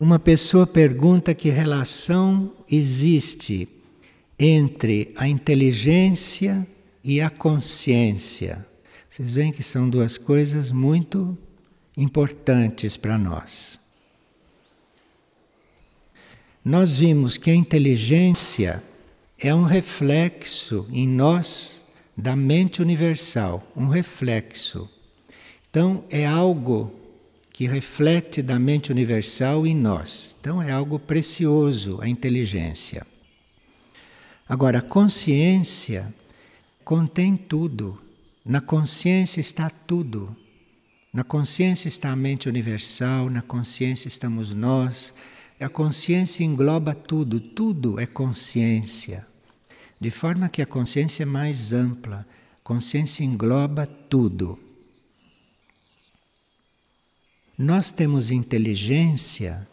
Uma pessoa pergunta que relação existe entre a inteligência e a consciência. Vocês veem que são duas coisas muito importantes para nós. Nós vimos que a inteligência é um reflexo em nós da mente universal, um reflexo. Então, é algo que reflete da mente universal em nós. Então, é algo precioso a inteligência. Agora, a consciência contém tudo. Na consciência está tudo. Na consciência está a mente universal, na consciência estamos nós. A consciência engloba tudo, tudo é consciência. De forma que a consciência é mais ampla, consciência engloba tudo. Nós temos inteligência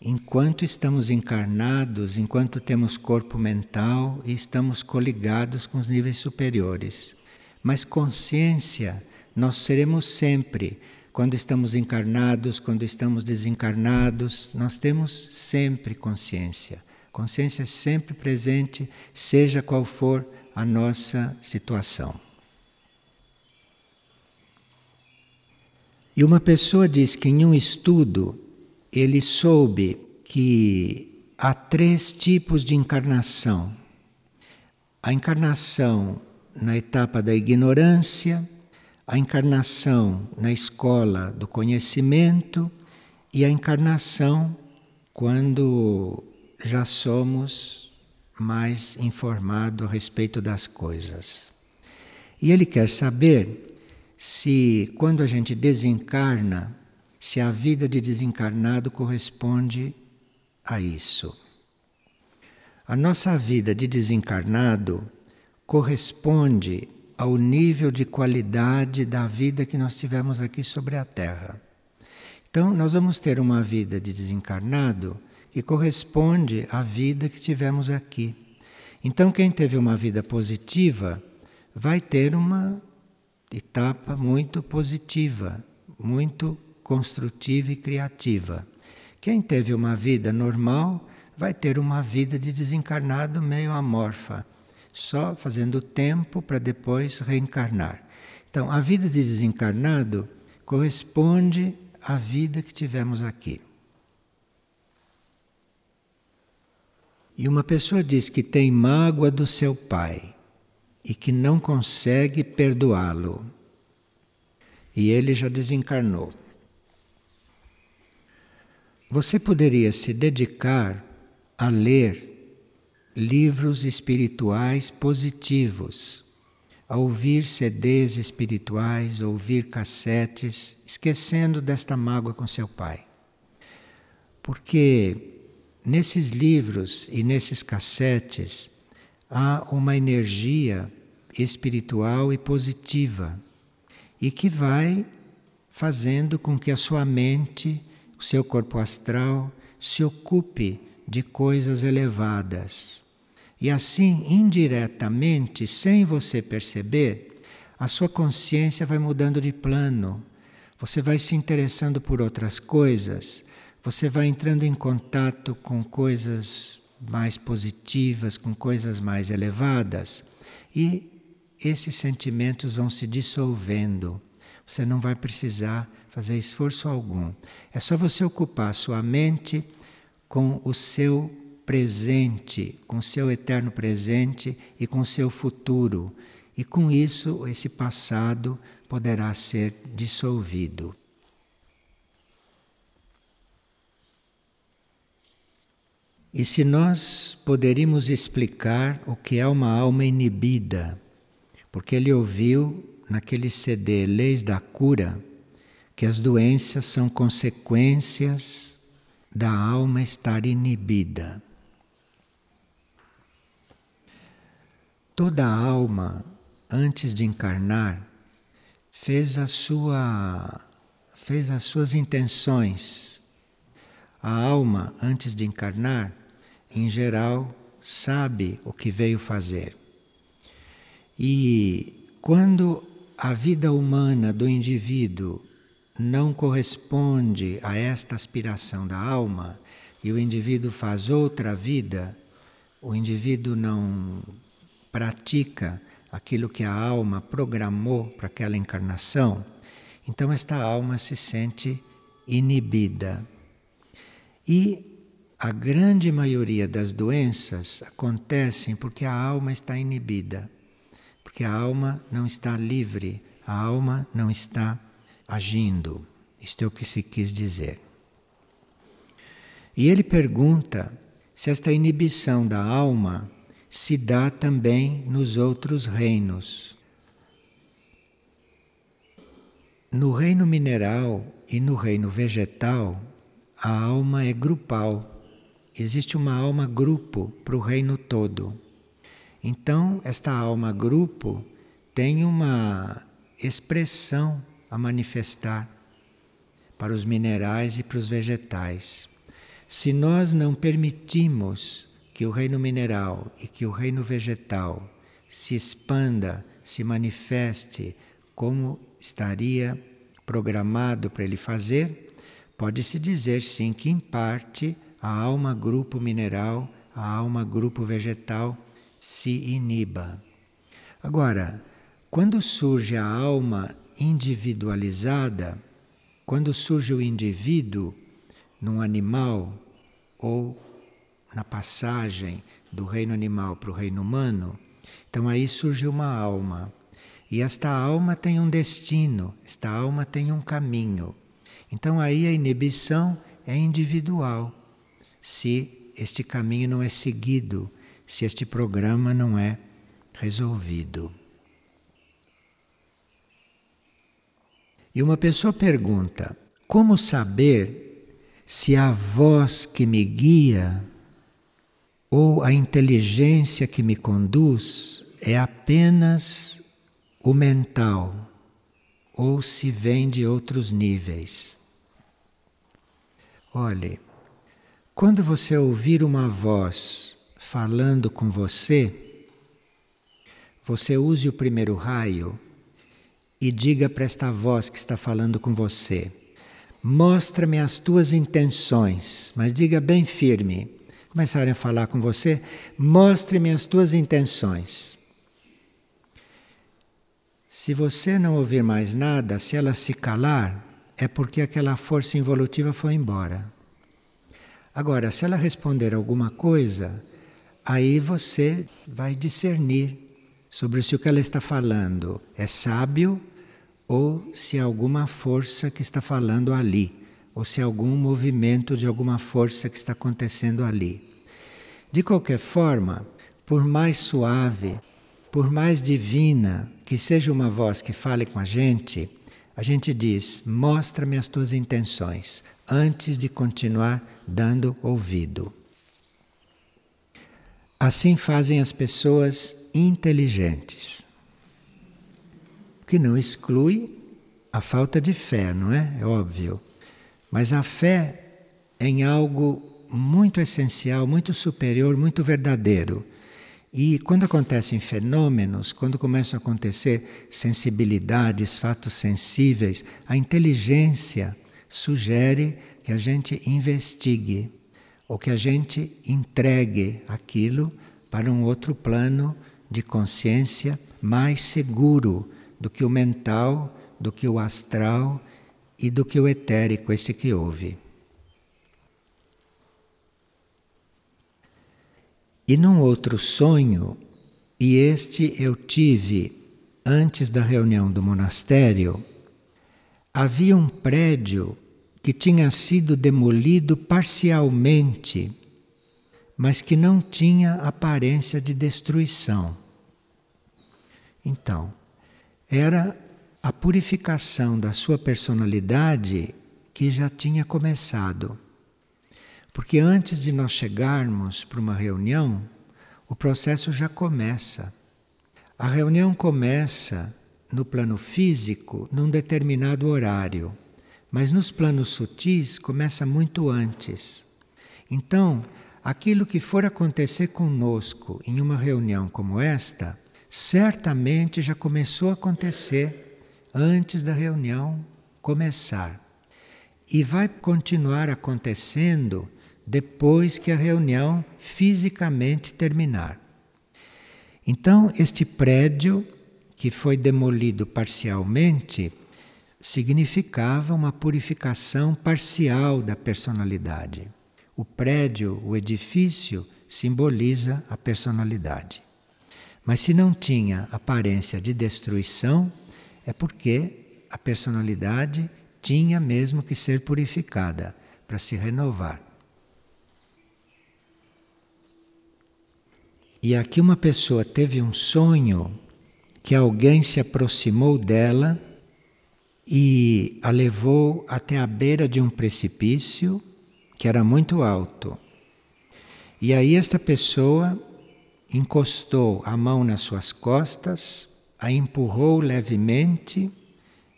enquanto estamos encarnados, enquanto temos corpo mental e estamos coligados com os níveis superiores. Mas consciência nós seremos sempre, quando estamos encarnados, quando estamos desencarnados, nós temos sempre consciência. Consciência é sempre presente, seja qual for a nossa situação. E uma pessoa diz que em um estudo ele soube que há três tipos de encarnação: a encarnação na etapa da ignorância, a encarnação na escola do conhecimento e a encarnação quando já somos mais informados a respeito das coisas. E ele quer saber se, quando a gente desencarna, se a vida de desencarnado corresponde a isso. A nossa vida de desencarnado corresponde ao nível de qualidade da vida que nós tivemos aqui sobre a Terra. Então, nós vamos ter uma vida de desencarnado que corresponde à vida que tivemos aqui. Então, quem teve uma vida positiva vai ter uma etapa muito positiva, muito construtiva e criativa. Quem teve uma vida normal vai ter uma vida de desencarnado meio amorfa, só fazendo tempo para depois reencarnar. Então, a vida de desencarnado corresponde à vida que tivemos aqui. E uma pessoa diz que tem mágoa do seu pai e que não consegue perdoá-lo. E ele já desencarnou. Você poderia se dedicar a ler livros espirituais positivos, a ouvir CDs espirituais, ouvir cassetes, esquecendo desta mágoa com seu pai. Porque nesses livros e nesses cassetes há uma energia espiritual e positiva e que vai fazendo com que a sua mente o seu corpo astral se ocupe de coisas elevadas. E assim, indiretamente, sem você perceber, a sua consciência vai mudando de plano. Você vai se interessando por outras coisas, você vai entrando em contato com coisas mais positivas, com coisas mais elevadas, e esses sentimentos vão se dissolvendo. Você não vai precisar fazer esforço algum. É só você ocupar sua mente com o seu presente, com o seu eterno presente e com o seu futuro. E com isso, esse passado poderá ser dissolvido. E se nós poderíamos explicar o que é uma alma inibida, porque ele ouviu naquele CD Leis da Cura que as doenças são consequências da alma estar inibida. Toda alma, antes de encarnar, fez a sua fez as suas intenções. A alma, antes de encarnar, em geral, sabe o que veio fazer. E quando a vida humana do indivíduo não corresponde a esta aspiração da alma e o indivíduo faz outra vida, o indivíduo não pratica aquilo que a alma programou para aquela encarnação, então esta alma se sente inibida. E a grande maioria das doenças acontecem porque a alma está inibida, porque a alma não está livre, a alma não está agindo. Isto é o que se quis dizer. E ele pergunta se esta inibição da alma se dá também nos outros reinos. No reino mineral e no reino vegetal, a alma é grupal. Existe uma alma grupo para o reino todo. Então, esta alma grupo tem uma expressão a manifestar para os minerais e para os vegetais. Se nós não permitimos que o reino mineral e que o reino vegetal se expanda, se manifeste como estaria programado para ele fazer, pode-se dizer sim que, em parte, a alma grupo mineral, a alma grupo vegetal se iniba. Agora, quando surge a alma individualizada, quando surge o indivíduo num animal ou na passagem do reino animal para o reino humano, então aí surge uma alma. E esta alma tem um destino, esta alma tem um caminho. Então aí a inibição é individual, se este caminho não é seguido, se este programa não é resolvido. E uma pessoa pergunta: como saber se a voz que me guia ou a inteligência que me conduz é apenas o mental ou se vem de outros níveis? Olhe, quando você ouvir uma voz falando com você, você use o primeiro raio e diga para esta voz que está falando com você: Mostra-me as tuas intenções, mas diga bem firme. Começarem a falar com você, mostre-me as tuas intenções. Se você não ouvir mais nada, se ela se calar, é porque aquela força involutiva foi embora. Agora, se ela responder alguma coisa, aí você vai discernir sobre se o que ela está falando é sábio ou se é alguma força que está falando ali, ou se é algum movimento de alguma força que está acontecendo ali. De qualquer forma, por mais suave, por mais divina que seja uma voz que fale com a gente, a gente diz: mostra-me as tuas intenções, antes de continuar dando ouvido. Assim fazem as pessoas inteligentes. Que não exclui a falta de fé, não é? É óbvio. Mas a fé em algo muito essencial, muito superior, muito verdadeiro. E quando acontecem fenômenos, quando começam a acontecer sensibilidades, fatos sensíveis, a inteligência sugere que a gente investigue ou que a gente entregue aquilo para um outro plano de consciência mais seguro do que o mental, do que o astral e do que o etérico, esse que ouve. E num outro sonho, e este eu tive antes da reunião do monastério, havia um prédio que tinha sido demolido parcialmente, mas que não tinha aparência de destruição. Então, era a purificação da sua personalidade que já tinha começado. Porque antes de nós chegarmos para uma reunião, o processo já começa. A reunião começa no plano físico num determinado horário. Mas nos planos sutis começa muito antes. Então, aquilo que for acontecer conosco em uma reunião como esta, certamente já começou a acontecer antes da reunião começar. E vai continuar acontecendo depois que a reunião fisicamente terminar. Então, este prédio, que foi demolido parcialmente, significava uma purificação parcial da personalidade. O prédio, o edifício, simboliza a personalidade. Mas se não tinha aparência de destruição, é porque a personalidade tinha mesmo que ser purificada para se renovar. E aqui uma pessoa teve um sonho que alguém se aproximou dela e a levou até a beira de um precipício que era muito alto. E aí esta pessoa encostou a mão nas suas costas, a empurrou levemente,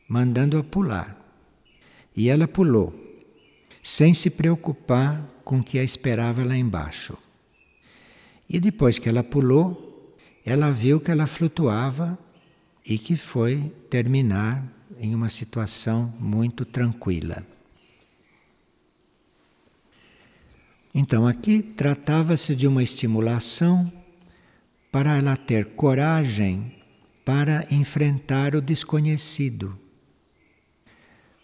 mandando-a pular. E ela pulou, sem se preocupar com o que a esperava lá embaixo. E depois que ela pulou, ela viu que ela flutuava e que foi terminar em uma situação muito tranquila. Então, aqui tratava-se de uma estimulação para ela ter coragem para enfrentar o desconhecido,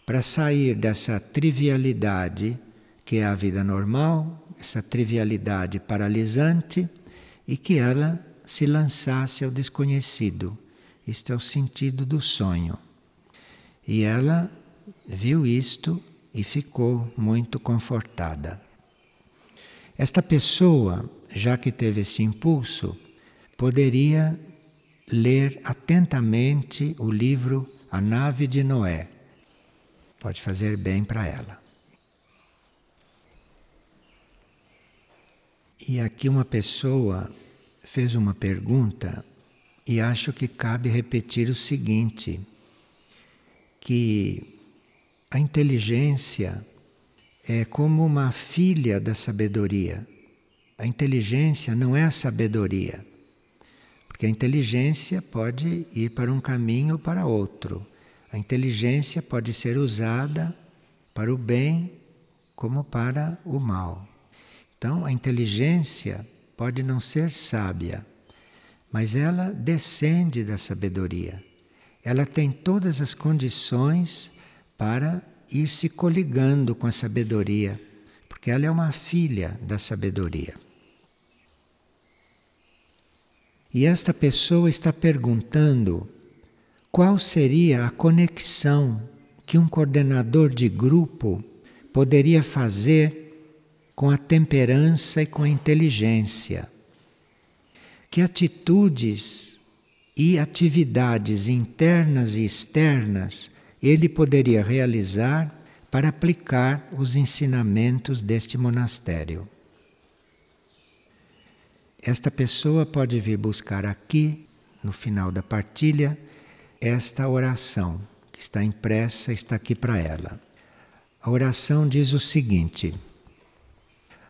para sair dessa trivialidade que é a vida normal, essa trivialidade paralisante e que ela se lançasse ao desconhecido. Isto é o sentido do sonho. E ela viu isto e ficou muito confortada. Esta pessoa, já que teve esse impulso, poderia ler atentamente o livro A Nave de Noé. Pode fazer bem para ela. E aqui uma pessoa fez uma pergunta e acho que cabe repetir o seguinte: que a inteligência é como uma filha da sabedoria. A inteligência não é a sabedoria, porque a inteligência pode ir para um caminho ou para outro. A inteligência pode ser usada para o bem como para o mal. Então, a inteligência pode não ser sábia, mas ela descende da sabedoria. Ela tem todas as condições para ir se coligando com a sabedoria, porque ela é uma filha da sabedoria. E esta pessoa está perguntando qual seria a conexão que um coordenador de grupo poderia fazer com a temperança e com a inteligência. Que atitudes e atividades internas e externas ele poderia realizar para aplicar os ensinamentos deste monastério. Esta pessoa pode vir buscar aqui, no final da partilha, esta oração que está impressa, está aqui para ela. A oração diz o seguinte: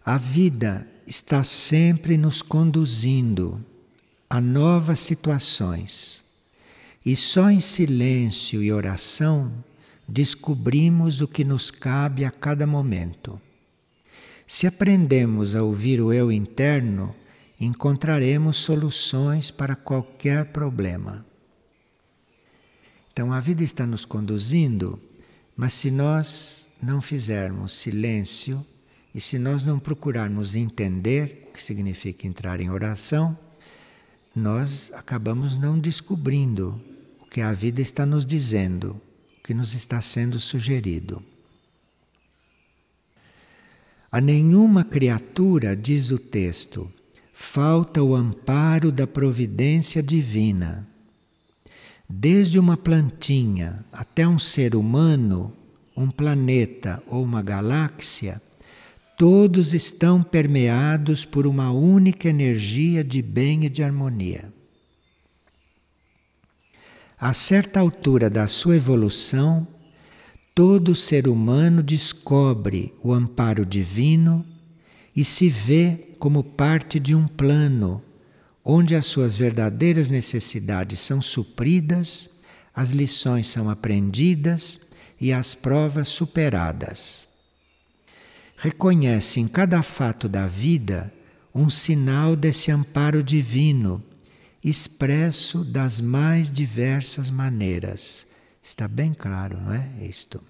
a vida está sempre nos conduzindo a novas situações. E só em silêncio e oração descobrimos o que nos cabe a cada momento. Se aprendemos a ouvir o eu interno, encontraremos soluções para qualquer problema. Então a vida está nos conduzindo, mas se nós não fizermos silêncio, e se nós não procurarmos entender, que significa entrar em oração, nós acabamos não descobrindo o que a vida está nos dizendo, o que nos está sendo sugerido. A nenhuma criatura, diz o texto, falta o amparo da providência divina. Desde uma plantinha até um ser humano, um planeta ou uma galáxia, todos estão permeados por uma única energia de bem e de harmonia. A certa altura da sua evolução, todo ser humano descobre o amparo divino e se vê como parte de um plano onde as suas verdadeiras necessidades são supridas, as lições são aprendidas e as provas superadas. Reconhece em cada fato da vida um sinal desse amparo divino, expresso das mais diversas maneiras. Está bem claro, não é? Isto.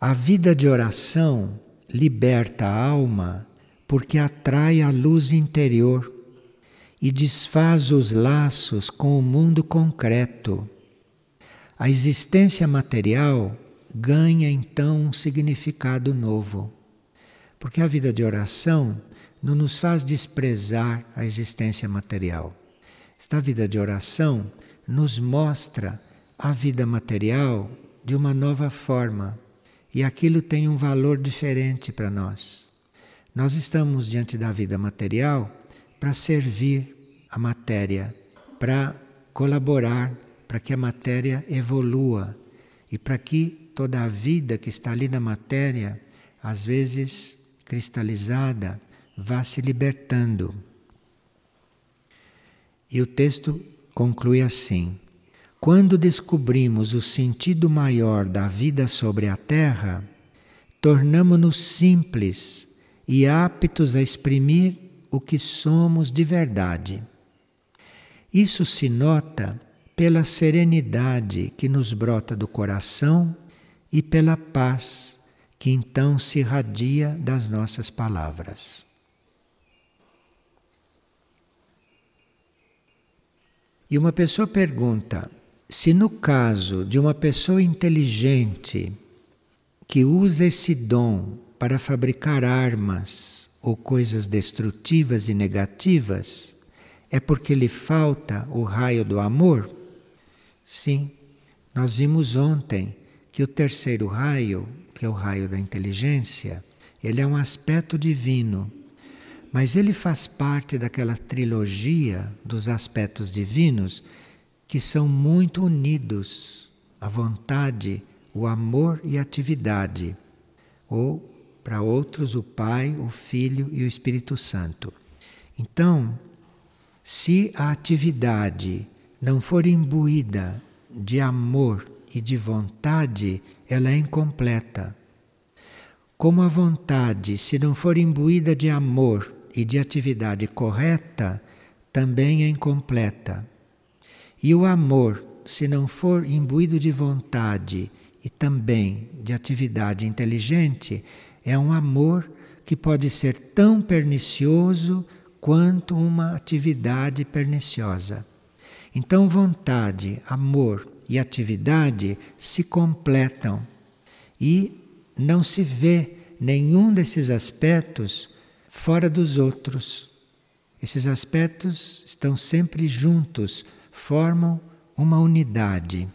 A vida de oração liberta a alma porque atrai a luz interior e desfaz os laços com o mundo concreto. A existência material ganha então um significado novo, porque a vida de oração não nos faz desprezar a existência material. Esta vida de oração nos mostra a vida material de uma nova forma e aquilo tem um valor diferente para nós. Nós estamos diante da vida material para servir a matéria, para colaborar para que a matéria evolua e para que toda a vida que está ali na matéria, às vezes cristalizada, vá se libertando. E o texto conclui assim: quando descobrimos o sentido maior da vida sobre a Terra, tornamo-nos simples e aptos a exprimir o que somos de verdade. Isso se nota pela serenidade que nos brota do coração e pela paz que então se irradia das nossas palavras. E uma pessoa pergunta: se no caso de uma pessoa inteligente que usa esse dom para fabricar armas ou coisas destrutivas e negativas, é porque lhe falta o raio do amor? Sim, nós vimos ontem que o terceiro raio, que é o raio da inteligência, ele é um aspecto divino, mas ele faz parte daquela trilogia dos aspectos divinos que são muito unidos a vontade, o amor e a atividade, ou para outros o Pai, o Filho e o Espírito Santo. Então, se a atividade não for imbuída de amor e de vontade, ela é incompleta. Como a vontade, se não for imbuída de amor e de atividade correta, também é incompleta. E o amor, se não for imbuído de vontade e também de atividade inteligente, é um amor que pode ser tão pernicioso quanto uma atividade perniciosa. Então, vontade, amor e atividade se completam e não se vê nenhum desses aspectos fora dos outros. Esses aspectos estão sempre juntos formam uma unidade.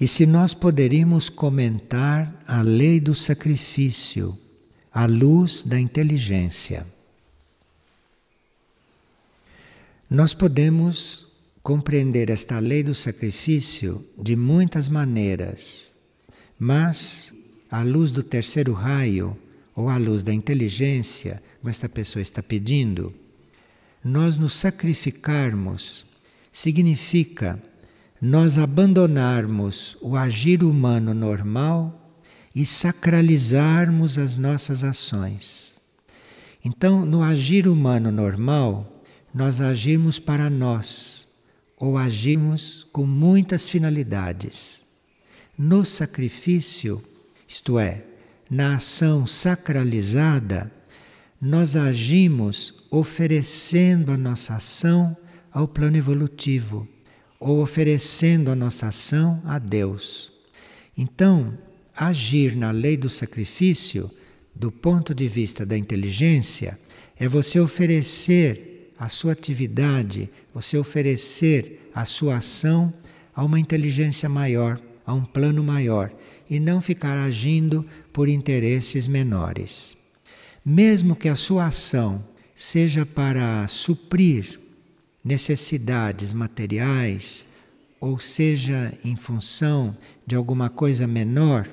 E se nós poderíamos comentar a lei do sacrifício à luz da inteligência, nós podemos compreender esta lei do sacrifício de muitas maneiras, mas à luz do terceiro raio ou à luz da inteligência, como esta pessoa está pedindo, nós nos sacrificarmos significa nós abandonarmos o agir humano normal e sacralizarmos as nossas ações. Então, no agir humano normal, nós agimos para nós ou agimos com muitas finalidades. No sacrifício, isto é, na ação sacralizada, nós agimos oferecendo a nossa ação ao plano evolutivo ou oferecendo a nossa ação a Deus. Então, agir na lei do sacrifício, do ponto de vista da inteligência, é você oferecer a sua atividade, você oferecer a sua ação a uma inteligência maior, a um plano maior, e não ficar agindo por interesses menores mesmo que a sua ação seja para suprir necessidades materiais ou seja em função de alguma coisa menor,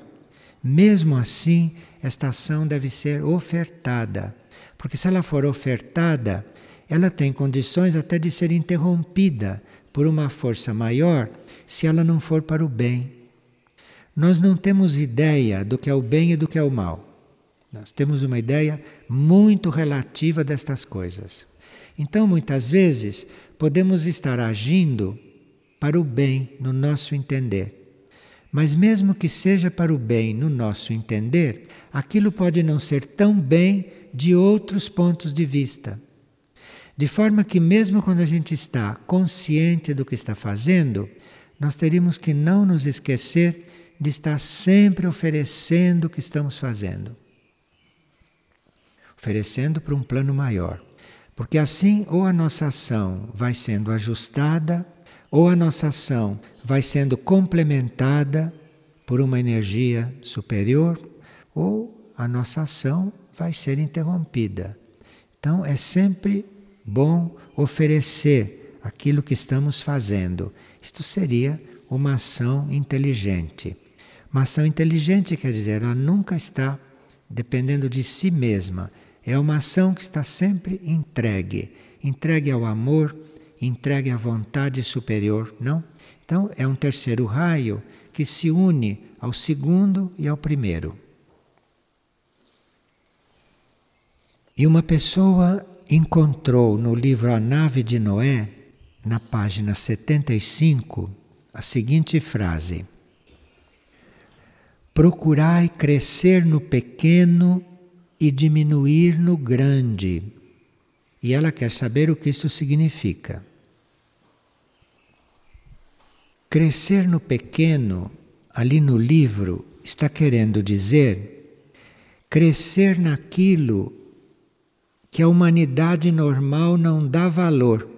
mesmo assim, esta ação deve ser ofertada. Porque se ela for ofertada, ela tem condições até de ser interrompida por uma força maior se ela não for para o bem. Nós não temos ideia do que é o bem e do que é o mal. Nós temos uma ideia muito relativa destas coisas. Então, muitas vezes, podemos estar agindo para o bem no nosso entender. Mas, mesmo que seja para o bem no nosso entender, aquilo pode não ser tão bem de outros pontos de vista. De forma que, mesmo quando a gente está consciente do que está fazendo, nós teríamos que não nos esquecer de estar sempre oferecendo o que estamos fazendo oferecendo para um plano maior. Porque assim, ou a nossa ação vai sendo ajustada, ou a nossa ação vai sendo complementada por uma energia superior, ou a nossa ação vai ser interrompida. Então é sempre bom oferecer aquilo que estamos fazendo. Isto seria uma ação inteligente. Uma ação inteligente quer dizer, ela nunca está dependendo de si mesma. É uma ação que está sempre entregue entregue ao amor, entregue à vontade superior, não? Então é um terceiro raio que se une ao segundo e ao primeiro. E uma pessoa encontrou no livro A Nave de Noé, na página 75, a seguinte frase: Procurai crescer no pequeno e diminuir no grande. E ela quer saber o que isso significa. Crescer no pequeno, ali no livro, está querendo dizer crescer naquilo que a humanidade normal não dá valor.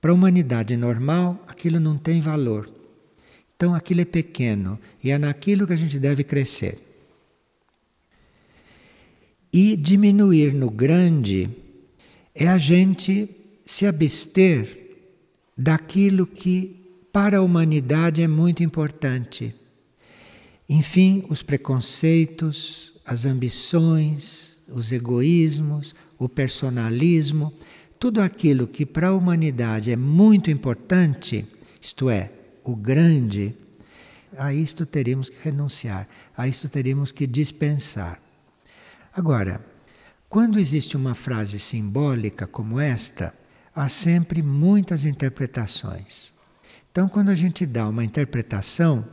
Para a humanidade normal, aquilo não tem valor. Então aquilo é pequeno e é naquilo que a gente deve crescer e diminuir no grande é a gente se abster daquilo que para a humanidade é muito importante. Enfim, os preconceitos, as ambições, os egoísmos, o personalismo, tudo aquilo que para a humanidade é muito importante, isto é, o grande, a isto teríamos que renunciar, a isto teríamos que dispensar. Agora, quando existe uma frase simbólica como esta, há sempre muitas interpretações. Então, quando a gente dá uma interpretação,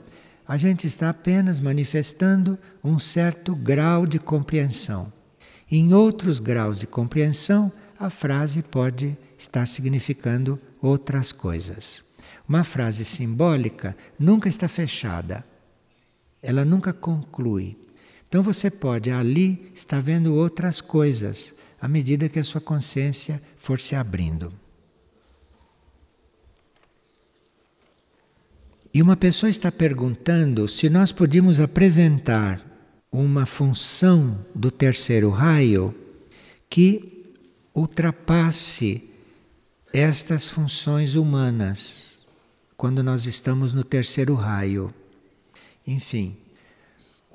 a gente está apenas manifestando um certo grau de compreensão. Em outros graus de compreensão, a frase pode estar significando outras coisas. Uma frase simbólica nunca está fechada, ela nunca conclui. Então você pode ali estar vendo outras coisas à medida que a sua consciência for se abrindo. E uma pessoa está perguntando se nós podíamos apresentar uma função do terceiro raio que ultrapasse estas funções humanas quando nós estamos no terceiro raio. Enfim,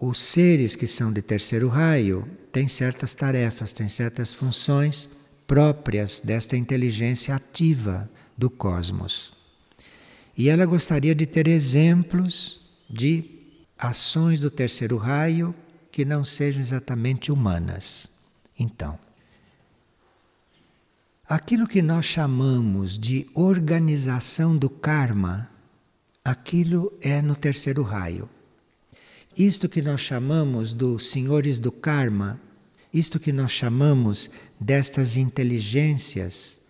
os seres que são de terceiro raio têm certas tarefas, têm certas funções próprias desta inteligência ativa do cosmos. E ela gostaria de ter exemplos de ações do terceiro raio que não sejam exatamente humanas. Então, aquilo que nós chamamos de organização do karma, aquilo é no terceiro raio. Isto que nós chamamos dos senhores do karma, isto que nós chamamos destas inteligências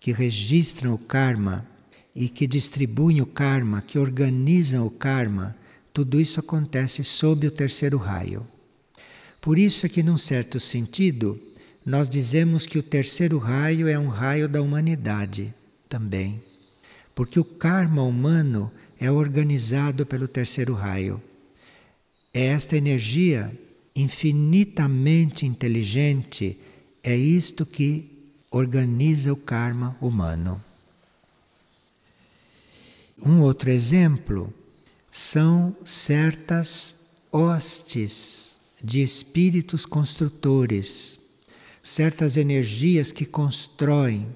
que registram o karma e que distribuem o karma, que organizam o karma, tudo isso acontece sob o terceiro raio. Por isso é que, num certo sentido, nós dizemos que o terceiro raio é um raio da humanidade também. Porque o karma humano é organizado pelo terceiro raio. É esta energia infinitamente inteligente, é isto que organiza o karma humano. Um outro exemplo são certas hostes de espíritos construtores, certas energias que constroem,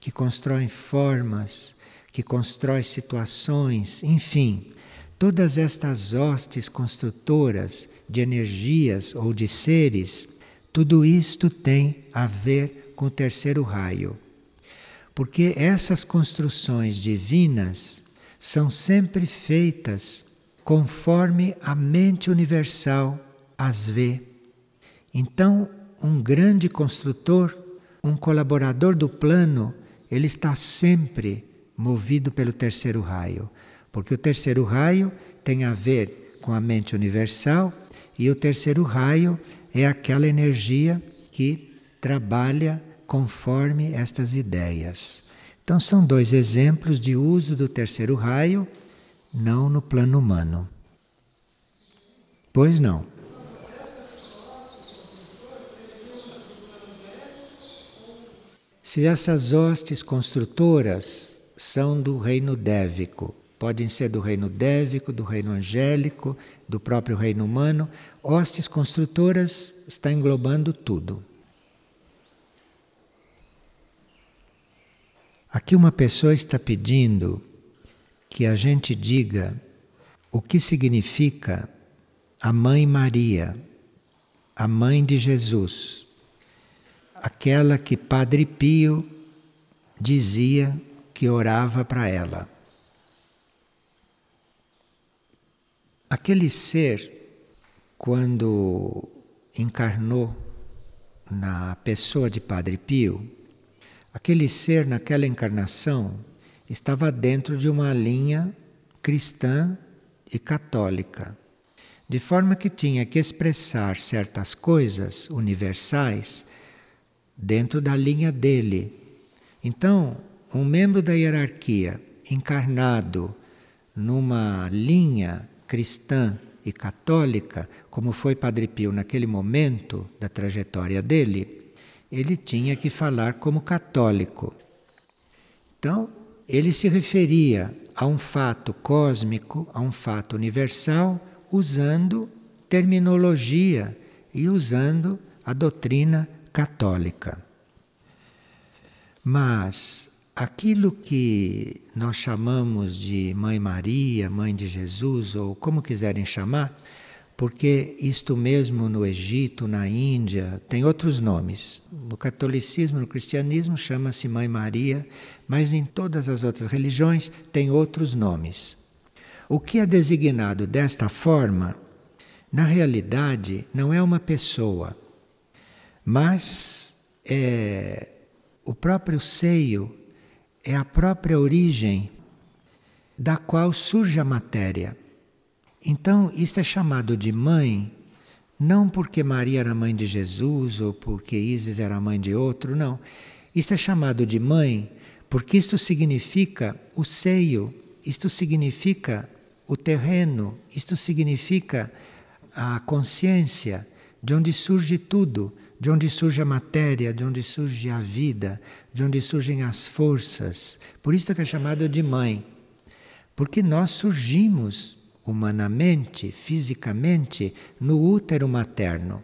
que constroem formas, que constrói situações, enfim, todas estas hostes construtoras de energias ou de seres, tudo isto tem a ver com o terceiro raio. Porque essas construções divinas são sempre feitas conforme a mente universal as vê. Então, um grande construtor, um colaborador do plano, ele está sempre movido pelo terceiro raio, porque o terceiro raio tem a ver com a mente universal e o terceiro raio é aquela energia que trabalha conforme estas ideias. Então, são dois exemplos de uso do terceiro raio, não no plano humano. Pois não. Se essas hostes construtoras são do reino dévico, podem ser do reino dévico, do reino angélico, do próprio reino humano, hostes construtoras está englobando tudo. Aqui uma pessoa está pedindo que a gente diga o que significa a Mãe Maria, a Mãe de Jesus, aquela que Padre Pio dizia que orava para ela. Aquele ser, quando encarnou na pessoa de Padre Pio, Aquele ser naquela encarnação estava dentro de uma linha cristã e católica, de forma que tinha que expressar certas coisas universais dentro da linha dele. Então, um membro da hierarquia encarnado numa linha cristã e católica, como foi Padre Pio naquele momento da trajetória dele, ele tinha que falar como católico. Então, ele se referia a um fato cósmico, a um fato universal, usando terminologia e usando a doutrina católica. Mas aquilo que nós chamamos de Mãe Maria, Mãe de Jesus, ou como quiserem chamar, porque isto mesmo no Egito, na Índia, tem outros nomes. No catolicismo, no cristianismo, chama-se Mãe Maria, mas em todas as outras religiões tem outros nomes. O que é designado desta forma, na realidade, não é uma pessoa, mas é o próprio seio, é a própria origem da qual surge a matéria. Então, isto é chamado de mãe, não porque Maria era mãe de Jesus ou porque Isis era mãe de outro, não. Isto é chamado de mãe porque isto significa o seio, isto significa o terreno, isto significa a consciência, de onde surge tudo, de onde surge a matéria, de onde surge a vida, de onde surgem as forças. Por isso que é chamado de mãe. Porque nós surgimos humanamente, fisicamente, no útero materno.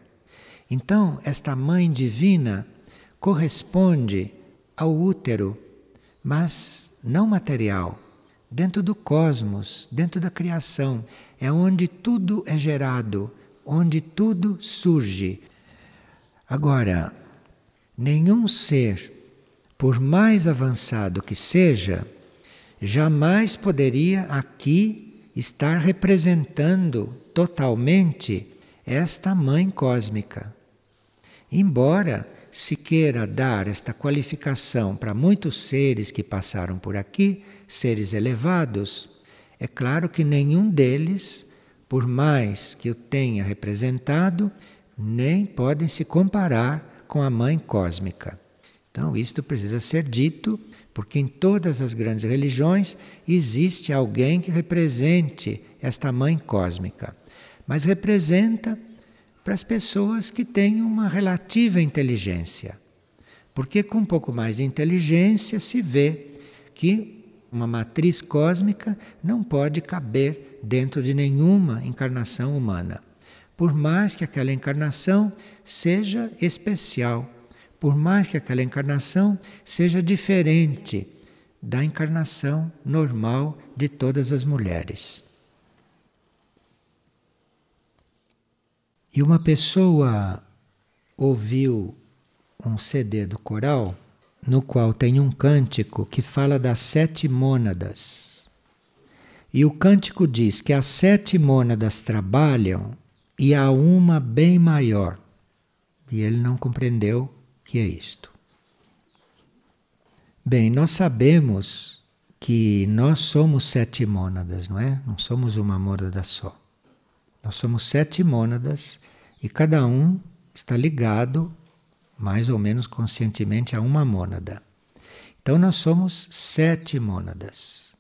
Então, esta mãe divina corresponde ao útero, mas não material, dentro do cosmos, dentro da criação. É onde tudo é gerado, onde tudo surge. Agora, nenhum ser, por mais avançado que seja, jamais poderia aqui estar representando totalmente esta mãe cósmica. Embora se queira dar esta qualificação para muitos seres que passaram por aqui, seres elevados, é claro que nenhum deles, por mais que o tenha representado, nem podem se comparar com a mãe cósmica. Então, isto precisa ser dito porque em todas as grandes religiões existe alguém que represente esta mãe cósmica, mas representa para as pessoas que têm uma relativa inteligência. Porque com um pouco mais de inteligência se vê que uma matriz cósmica não pode caber dentro de nenhuma encarnação humana, por mais que aquela encarnação seja especial por mais que aquela encarnação seja diferente da encarnação normal de todas as mulheres. E uma pessoa ouviu um CD do coral no qual tem um cântico que fala das sete mônadas. E o cântico diz que as sete mônadas trabalham e há uma bem maior. E ele não compreendeu que é isto. Bem, nós sabemos que nós somos sete mônadas, não é? Não somos uma mônada só. Nós somos sete mônadas e cada um está ligado mais ou menos conscientemente a uma mônada. Então nós somos sete mônadas,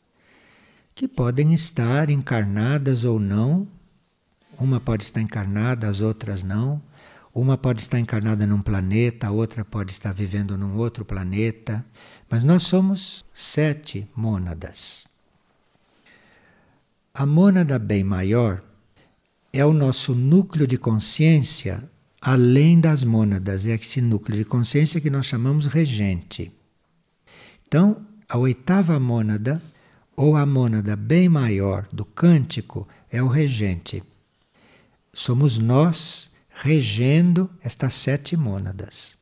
que podem estar encarnadas ou não. Uma pode estar encarnada, as outras não. Uma pode estar encarnada num planeta, a outra pode estar vivendo num outro planeta. Mas nós somos sete mônadas. A mônada bem maior é o nosso núcleo de consciência além das mônadas, é esse núcleo de consciência que nós chamamos regente. Então, a oitava mônada, ou a mônada bem maior do cântico, é o regente. Somos nós regendo estas sete mônadas.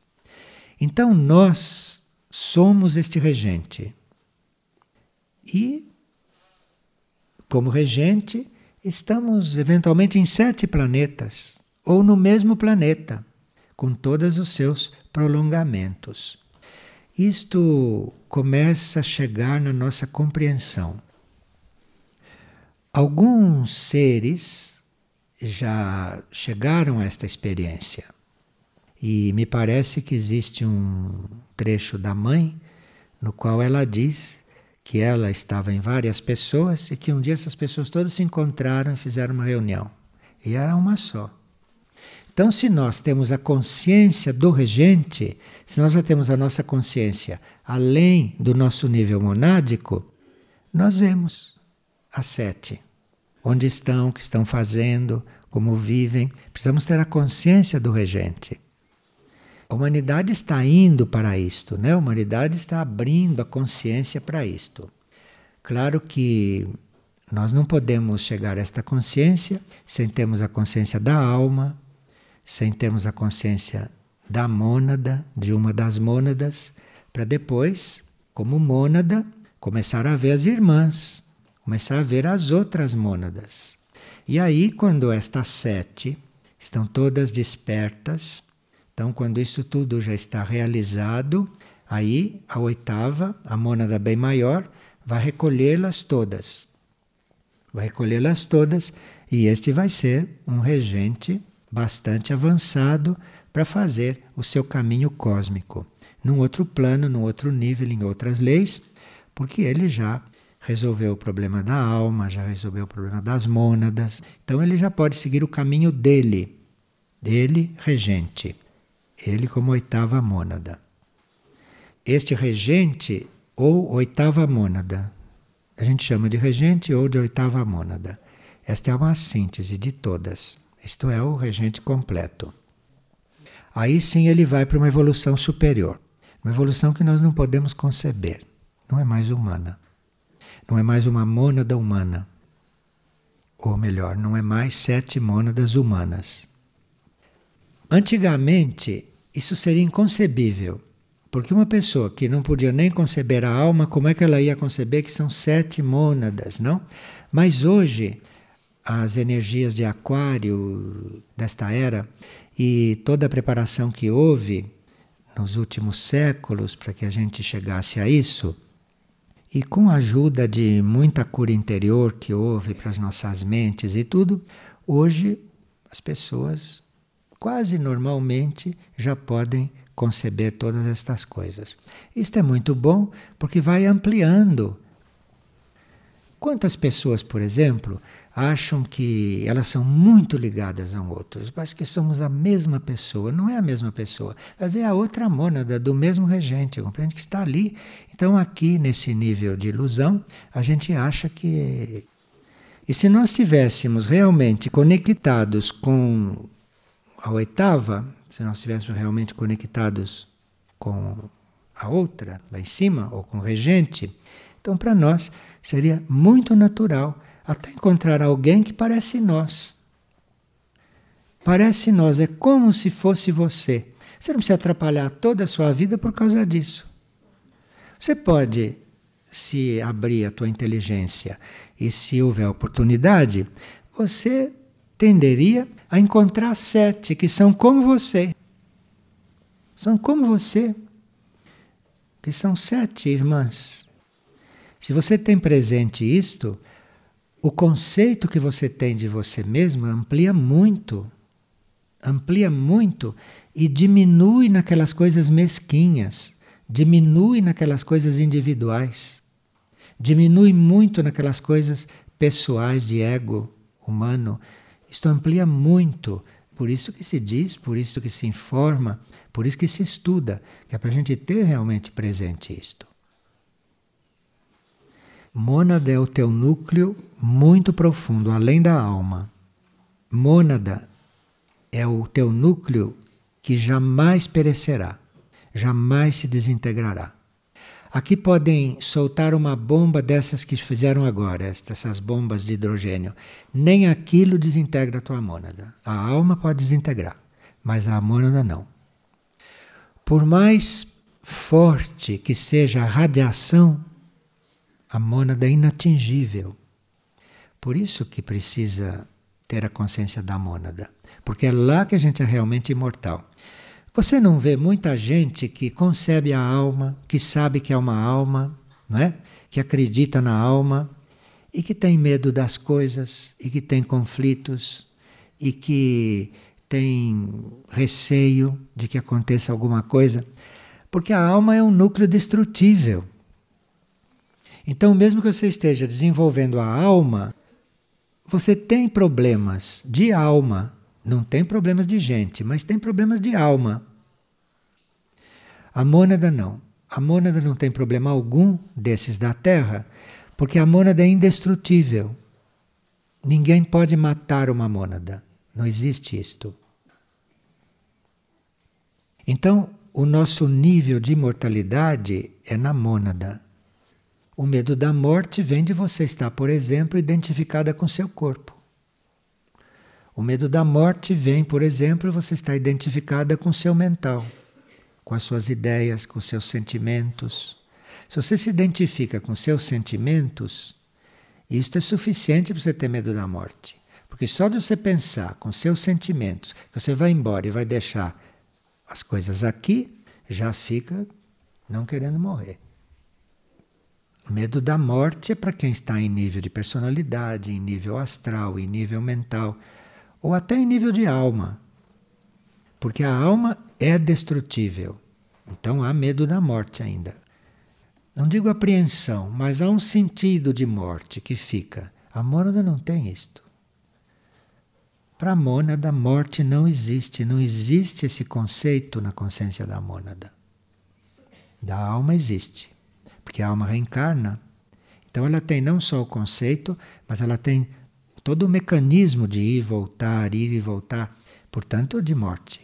Então, nós somos este regente. E, como regente, estamos eventualmente em sete planetas ou no mesmo planeta, com todos os seus prolongamentos. Isto começa a chegar na nossa compreensão. Alguns seres já chegaram a esta experiência. E me parece que existe um trecho da mãe no qual ela diz que ela estava em várias pessoas e que um dia essas pessoas todas se encontraram e fizeram uma reunião. E era uma só. Então, se nós temos a consciência do regente, se nós já temos a nossa consciência além do nosso nível monádico, nós vemos as sete. Onde estão, o que estão fazendo, como vivem. Precisamos ter a consciência do regente. A humanidade está indo para isto, né? A humanidade está abrindo a consciência para isto. Claro que nós não podemos chegar a esta consciência sem termos a consciência da alma, sem termos a consciência da mônada, de uma das mônadas, para depois, como mônada, começar a ver as irmãs, começar a ver as outras mônadas. E aí, quando estas sete estão todas despertas, então, quando isso tudo já está realizado, aí a oitava, a mônada bem maior, vai recolhê-las todas. Vai recolhê-las todas e este vai ser um regente bastante avançado para fazer o seu caminho cósmico, num outro plano, num outro nível, em outras leis, porque ele já resolveu o problema da alma, já resolveu o problema das mônadas, então ele já pode seguir o caminho dele, dele regente, ele como oitava mônada. Este regente ou oitava mônada, a gente chama de regente ou de oitava mônada. Esta é uma síntese de todas. Isto é o regente completo. Aí sim ele vai para uma evolução superior. Uma evolução que nós não podemos conceber. Não é mais humana. Não é mais uma mônada humana. Ou melhor, não é mais sete mônadas humanas. Antigamente, isso seria inconcebível. Porque uma pessoa que não podia nem conceber a alma, como é que ela ia conceber que são sete mônadas, não? Mas hoje as energias de Aquário desta era e toda a preparação que houve nos últimos séculos para que a gente chegasse a isso, e com a ajuda de muita cura interior que houve para as nossas mentes e tudo, hoje as pessoas quase normalmente já podem conceber todas estas coisas. Isto é muito bom porque vai ampliando. Quantas pessoas, por exemplo, acham que elas são muito ligadas a um outro. Parece que somos a mesma pessoa. Não é a mesma pessoa. Vai ver a outra mônada do mesmo regente, compreende que está ali. Então, aqui nesse nível de ilusão, a gente acha que. E se nós estivéssemos realmente conectados com a oitava, se nós estivéssemos realmente conectados com a outra lá em cima ou com o regente. Então, para nós seria muito natural até encontrar alguém que parece nós. Parece nós, é como se fosse você. Você não precisa atrapalhar toda a sua vida por causa disso. Você pode se abrir a tua inteligência e se houver oportunidade, você tenderia a encontrar sete que são como você. São como você. Que são sete irmãs. Se você tem presente isto, o conceito que você tem de você mesmo amplia muito. Amplia muito e diminui naquelas coisas mesquinhas, diminui naquelas coisas individuais, diminui muito naquelas coisas pessoais de ego humano. Isto amplia muito. Por isso que se diz, por isso que se informa, por isso que se estuda, que é para a gente ter realmente presente isto. Mônada é o teu núcleo muito profundo, além da alma. Mônada é o teu núcleo que jamais perecerá, jamais se desintegrará. Aqui podem soltar uma bomba dessas que fizeram agora, essas bombas de hidrogênio. Nem aquilo desintegra a tua mônada. A alma pode desintegrar, mas a mônada não. Por mais forte que seja a radiação, a mônada inatingível. Por isso que precisa ter a consciência da mônada, porque é lá que a gente é realmente imortal. Você não vê muita gente que concebe a alma, que sabe que é uma alma, não é? que acredita na alma e que tem medo das coisas e que tem conflitos e que tem receio de que aconteça alguma coisa, porque a alma é um núcleo destrutível. Então, mesmo que você esteja desenvolvendo a alma, você tem problemas de alma não tem problemas de gente, mas tem problemas de alma. A mônada não. A mônada não tem problema algum desses da Terra, porque a mônada é indestrutível. Ninguém pode matar uma mônada. Não existe isto. Então, o nosso nível de imortalidade é na mônada. O medo da morte vem de você estar, por exemplo, identificada com seu corpo. O medo da morte vem, por exemplo, você está identificada com seu mental, com as suas ideias, com seus sentimentos. Se você se identifica com seus sentimentos, isto é suficiente para você ter medo da morte. Porque só de você pensar com seus sentimentos que você vai embora e vai deixar as coisas aqui, já fica não querendo morrer. Medo da morte é para quem está em nível de personalidade, em nível astral, em nível mental ou até em nível de alma. Porque a alma é destrutível. Então há medo da morte ainda. Não digo apreensão, mas há um sentido de morte que fica. A mônada não tem isto. Para a mônada, morte não existe. Não existe esse conceito na consciência da mônada. Da alma existe. Porque a alma reencarna. Então ela tem não só o conceito, mas ela tem todo o mecanismo de ir e voltar, ir e voltar, portanto, de morte.